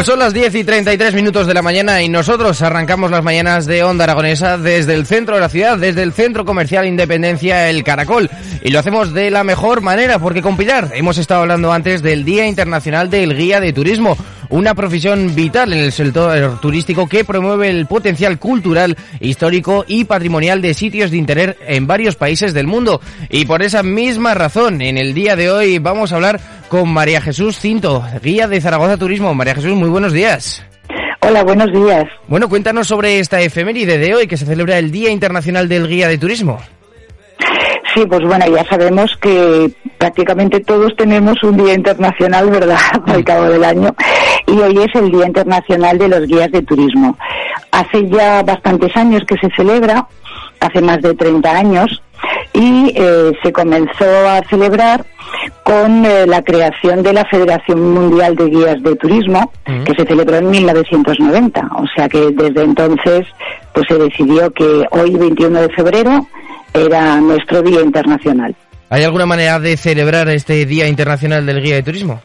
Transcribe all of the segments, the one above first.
Pues son las 10 y 33 minutos de la mañana y nosotros arrancamos las mañanas de Onda Aragonesa desde el centro de la ciudad, desde el Centro Comercial Independencia El Caracol. Y lo hacemos de la mejor manera, porque con Pilar hemos estado hablando antes del Día Internacional del Guía de Turismo, una profesión vital en el sector turístico que promueve el potencial cultural, histórico y patrimonial de sitios de interés en varios países del mundo. Y por esa misma razón, en el día de hoy vamos a hablar con María Jesús Cinto, guía de Zaragoza Turismo. María Jesús, muy buenos días. Hola, buenos días. Bueno, cuéntanos sobre esta efeméride de hoy que se celebra el Día Internacional del Guía de Turismo. Sí, pues bueno, ya sabemos que prácticamente todos tenemos un día internacional, ¿verdad?, al cabo del año. Y hoy es el Día Internacional de los Guías de Turismo. Hace ya bastantes años que se celebra, hace más de 30 años, y eh, se comenzó a celebrar con eh, la creación de la Federación Mundial de Guías de Turismo, que se celebró en 1990. O sea que desde entonces pues se decidió que hoy, 21 de febrero, era nuestro Día Internacional. ¿Hay alguna manera de celebrar este Día Internacional del Guía de Turismo?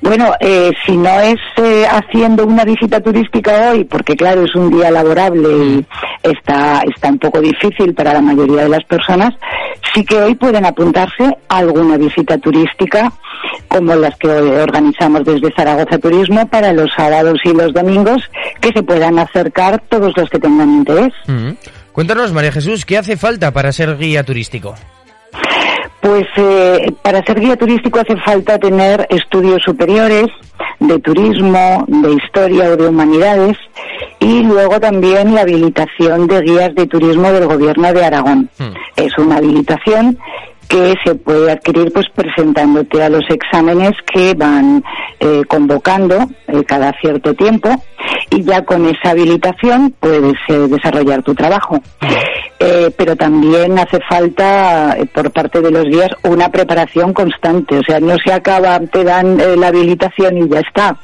Bueno, eh, si no es eh, haciendo una visita turística hoy, porque claro, es un día laborable y está, está un poco difícil para la mayoría de las personas, sí que hoy pueden apuntarse a alguna visita turística, como las que organizamos desde Zaragoza Turismo para los sábados y los domingos, que se puedan acercar todos los que tengan interés. Mm. Cuéntanos, María Jesús, ¿qué hace falta para ser guía turístico? Pues eh, para ser guía turístico hace falta tener estudios superiores de turismo, de historia o de humanidades y luego también la habilitación de guías de turismo del gobierno de Aragón. Es una habilitación que se puede adquirir pues presentándote a los exámenes que van eh, convocando eh, cada cierto tiempo y ya con esa habilitación puedes eh, desarrollar tu trabajo. Pero también hace falta por parte de los guías una preparación constante, o sea, no se acaba, te dan la habilitación y ya está.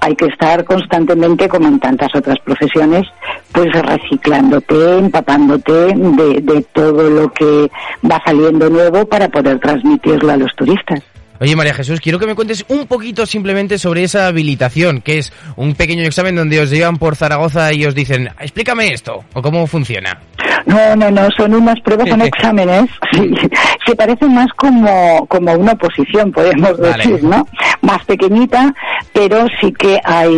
Hay que estar constantemente, como en tantas otras profesiones, pues reciclándote, empapándote de, de todo lo que va saliendo nuevo para poder transmitirlo a los turistas. Oye, María Jesús, quiero que me cuentes un poquito simplemente sobre esa habilitación, que es un pequeño examen donde os llevan por Zaragoza y os dicen, explícame esto, o cómo funciona. No, no, no, son unas pruebas, son exámenes. Sí, se parece más como, como una oposición, podemos Vale. decir, ¿no? Más pequeñita, pero sí que hay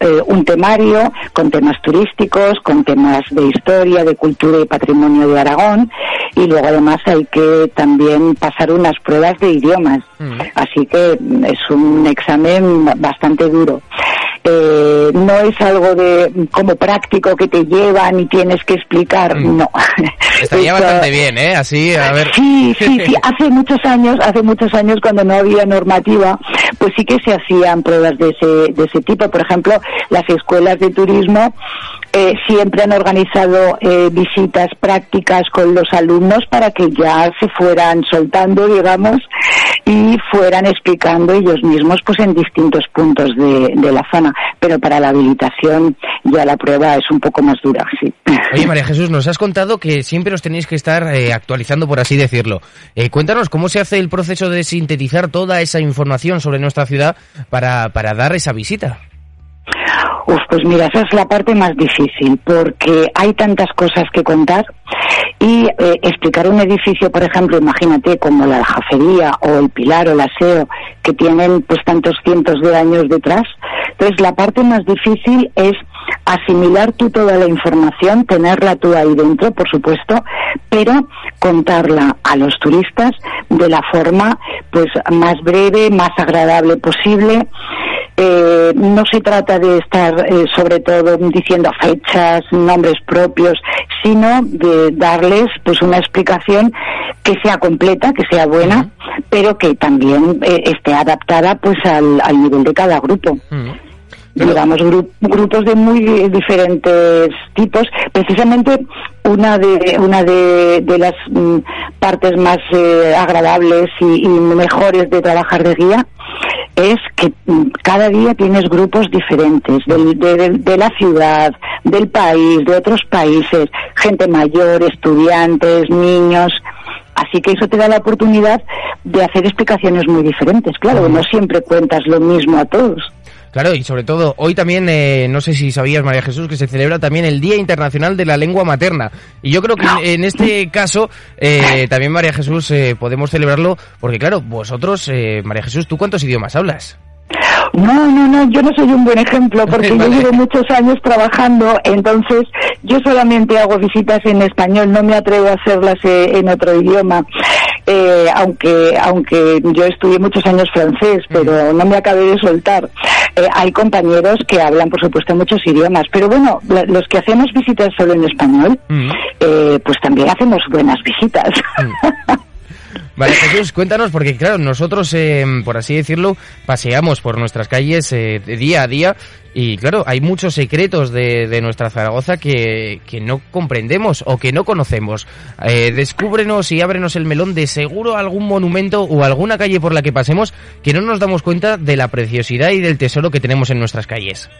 eh, un temario con temas turísticos, con temas de historia, de cultura y patrimonio de Aragón, y luego además hay que también pasar unas pruebas de idiomas. Así que mm, es un examen bastante duro. Eh, no es algo de como práctico que te llevan y tienes que explicar, no. Estaría Esto- bastante bien, ¿eh? Así, a ver. Sí, sí, sí. Hace muchos años, hace muchos años cuando no había normativa, pues sí que se hacían pruebas de ese, de ese tipo. Por ejemplo, las escuelas de turismo eh, siempre han organizado eh, visitas prácticas con los alumnos para que ya se fueran soltando, digamos, y fueran explicando ellos mismos, pues en distintos puntos de, de la zona. Pero para la habilitación ya la prueba es un poco más dura, sí. Oye, María Jesús, nos has contado que siempre os tenéis que estar eh, actualizando, por así decirlo. Eh, cuéntanos cómo se hace el proceso de sintetizar toda esa información sobre nuestra ciudad para, para dar esa visita. Uf, pues mira, esa es la parte más difícil, porque hay tantas cosas que contar y eh, explicar un edificio, por ejemplo, imagínate como la jafería o el pilar o el aseo, que tienen pues tantos cientos de años detrás. Entonces, la parte más difícil es asimilar tú toda la información, tenerla tú ahí dentro, por supuesto, pero contarla a los turistas de la forma pues más breve, más agradable posible. Eh, no se trata de estar eh, sobre todo diciendo fechas, nombres propios, sino de darles pues una explicación que sea completa, que sea buena, pero que también eh, esté adaptada pues al, al nivel de cada grupo. Digamos, grupos de muy diferentes tipos. Precisamente una de, una de, las mm, partes más eh, agradables y, mejores de trabajar de guía es que mm, cada día tienes grupos diferentes de, de, la ciudad, del país, de otros países, gente mayor, estudiantes, niños. Así que eso te da la oportunidad de hacer explicaciones muy diferentes. Claro, no siempre cuentas lo mismo a todos. Claro, y sobre todo, hoy también, eh, no sé si sabías, María Jesús, que se celebra también el Día Internacional de la Lengua Materna. Y yo creo que en, este caso, eh, también, María Jesús, eh, podemos celebrarlo, porque claro, vosotros, María Jesús, ¿tú cuántos idiomas hablas? No, no, no, yo no soy un buen ejemplo porque yo llevo muchos años trabajando, entonces yo solamente hago visitas en español, no me atrevo a hacerlas eh, en otro idioma. Eh, aunque aunque yo estudié muchos años francés, pero no me acabé de soltar. Eh, hay compañeros que hablan, por supuesto, muchos idiomas, pero bueno, los que hacemos visitas solo en español, pues también hacemos buenas visitas. Vale, Jesús, cuéntanos, porque claro, nosotros, eh, por así decirlo, paseamos por nuestras calles eh, día a día y claro, hay muchos secretos de, de nuestra Zaragoza que, que, no comprendemos o que no conocemos. Eh, descúbrenos y ábrenos el melón de seguro algún monumento o alguna calle por la que pasemos que no nos damos cuenta de la preciosidad y del tesoro que tenemos en nuestras calles.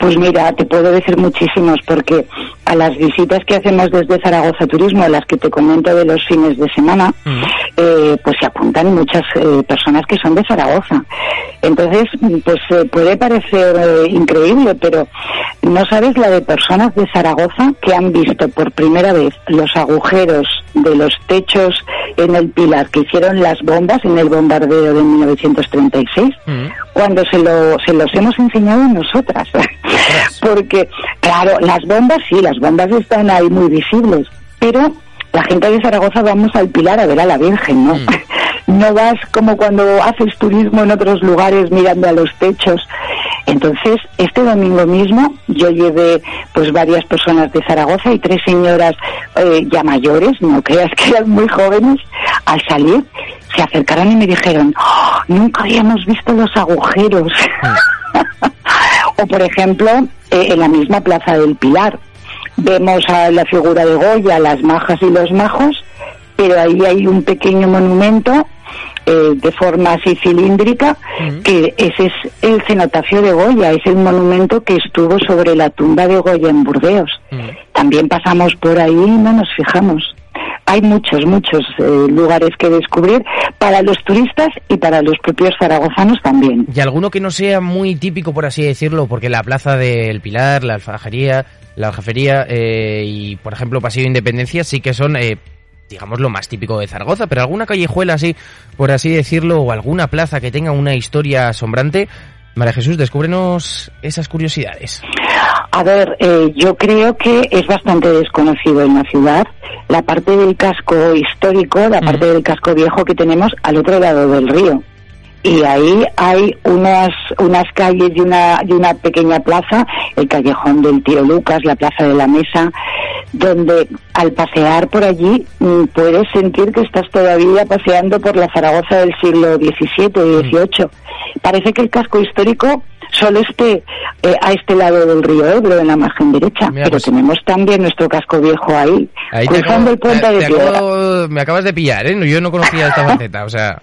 Pues mira, te puedo decir muchísimos porque a las visitas que hacemos desde Zaragoza Turismo, a las que te comento de los fines de semana, eh, pues se apuntan muchas eh, personas que son de Zaragoza. Entonces, pues eh, puede parecer increíble, pero no sabes la de personas de Zaragoza que han visto por primera vez los agujeros de los techos en el Pilar que hicieron las bombas en el bombardeo de 1936, cuando se, lo, se los hemos enseñado nosotras. Porque, claro, las bombas sí, las bombas están ahí muy visibles, pero la gente de Zaragoza vamos al Pilar a ver a la Virgen, ¿no? Mm. No vas como cuando haces turismo en otros lugares mirando a los techos. Entonces, este domingo mismo yo llevé pues varias personas de Zaragoza y tres señoras eh, ya mayores, no creas que eran muy jóvenes, al salir se acercaron y me dijeron, oh, nunca habíamos visto los agujeros. O por ejemplo, eh, en la misma Plaza del Pilar, vemos a la figura de Goya, las majas y los majos, pero ahí hay un pequeño monumento eh, de forma así cilíndrica, que ese es el cenotafio de Goya, es el monumento que estuvo sobre la tumba de Goya en Burdeos. También pasamos por ahí y no nos fijamos. Hay muchos, muchos eh, lugares que descubrir para los turistas y para los propios zaragozanos también. Y alguno que no sea muy típico, por así decirlo, porque la Plaza del Pilar, la Alfajería, la Aljafería eh, y, por ejemplo, Paseo de Independencia sí que son, eh, digamos, lo más típico de Zaragoza, pero alguna callejuela así, por así decirlo, o alguna plaza que tenga una historia asombrante, María Jesús, descúbrenos esas curiosidades. A ver, eh, yo creo que es bastante desconocido en la ciudad la parte del casco histórico, la parte del casco viejo que tenemos al otro lado del río y ahí hay unas unas calles y una y una pequeña plaza, el callejón del tío Lucas, la plaza de la mesa, donde al pasear por allí mm, puedes sentir que estás todavía paseando por la Zaragoza del siglo XVII y XVIII. Parece que el casco histórico solo esté eh, a este lado del río Ebro, en la margen derecha, pero pues tenemos también nuestro casco viejo ahí, cruzando el puente de piedra. me acabas de pillar, ¿eh? Yo no conocía esta faceta, o sea...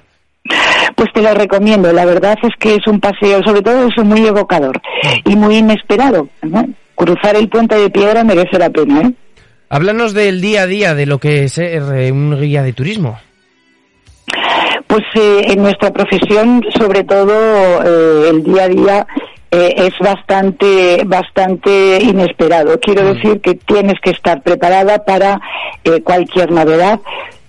Pues te lo recomiendo. La verdad es que es un paseo, sobre todo eso, muy evocador y muy inesperado. Cruzar el puente de piedra merece la pena. ¿eh? Háblanos del día a día de lo que es eh, un guía de turismo. Pues eh, en nuestra profesión, sobre todo, eh, el día a día eh, es bastante, bastante inesperado. Quiero Mm. decir que tienes que estar preparada para eh, cualquier novedad.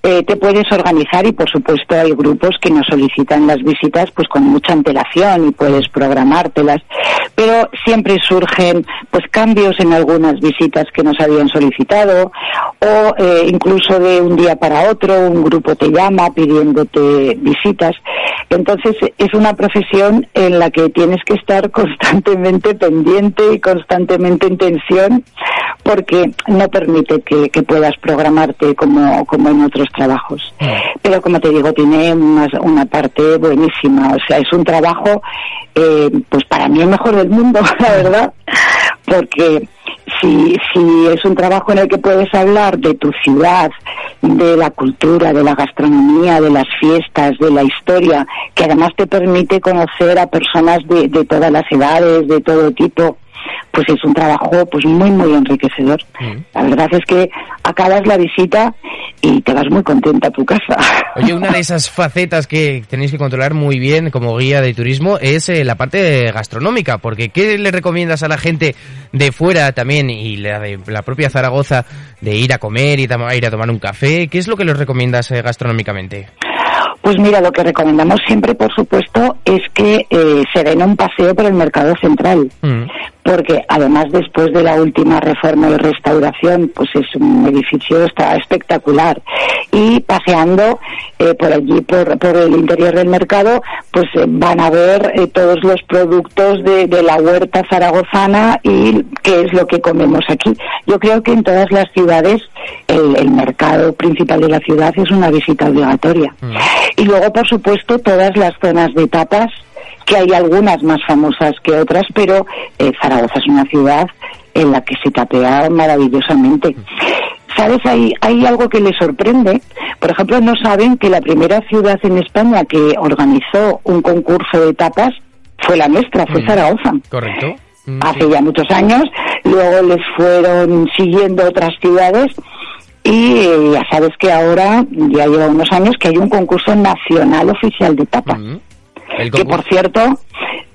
Eh, te puedes organizar y por supuesto hay grupos que nos solicitan las visitas pues con mucha antelación y puedes programártelas. Pero siempre surgen pues cambios en algunas visitas que nos habían solicitado o eh, incluso de un día para otro un grupo te llama pidiéndote visitas. Entonces es una profesión en la que tienes que estar constantemente pendiente y constantemente en tensión porque no permite que, que puedas programarte como, como en otros trabajos. Pero como te digo, tiene una, una parte buenísima. O sea, es un trabajo, eh, pues para mí el mejor del mundo, la verdad, porque si, si es un trabajo en el que puedes hablar de tu ciudad, de la cultura, de la gastronomía, de las fiestas, de la historia, que además te permite conocer a personas de, de todas las edades, de todo tipo, pues es un trabajo pues muy muy enriquecedor. La verdad es que acabas la visita y te vas muy contenta a tu casa. Oye, una de esas facetas que tenéis que controlar muy bien como guía de turismo es eh, la parte gastronómica, porque ¿qué le recomiendas a la gente de fuera también y la de la propia Zaragoza de ir a comer y ir a tomar un café? ¿Qué es lo que les recomiendas eh, gastronómicamente? Pues mira, lo que recomendamos siempre, por supuesto, es que eh, se den un paseo por el mercado central. Mm. porque además después de la última reforma y restauración, pues es un edificio está espectacular y paseando eh, por allí por, por el interior del mercado, pues eh, van a ver eh, todos los productos de, de la huerta zaragozana y qué es lo que comemos aquí. Yo creo que en todas las ciudades el, el mercado principal de la ciudad es una visita obligatoria. Y luego, por supuesto, todas las zonas de tapas que hay algunas más famosas que otras, pero eh, Zaragoza es una ciudad en la que se tapea maravillosamente. ¿Sabes? Hay, hay algo que les sorprende. Por ejemplo, no saben que la primera ciudad en España que organizó un concurso de tapas fue la nuestra, fue Zaragoza. ¿Correcto? Mm, Hace ya muchos años. Luego les fueron siguiendo otras ciudades. Y eh, ya sabes que ahora, ya lleva unos años, que hay un concurso nacional oficial de tapas Mm. Que por cierto,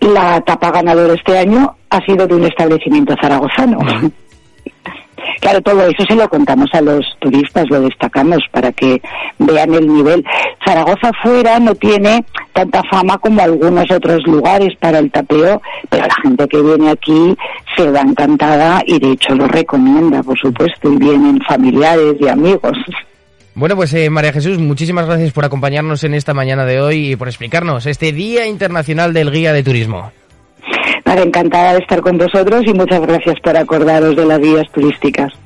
la tapa ganadora este año ha sido de un establecimiento zaragozano. Claro, todo eso se lo contamos a los turistas, lo destacamos para que vean el nivel. Zaragoza fuera no tiene tanta fama como algunos otros lugares para el tapeo, pero la gente que viene aquí se va encantada y de hecho lo recomienda, por supuesto, y vienen familiares y amigos. Bueno, pues eh, María Jesús, muchísimas gracias por acompañarnos en esta mañana de hoy y por explicarnos este Día Internacional del Guía de Turismo. Nada, encantada de estar con vosotros y muchas gracias por acordaros de las guías turísticas.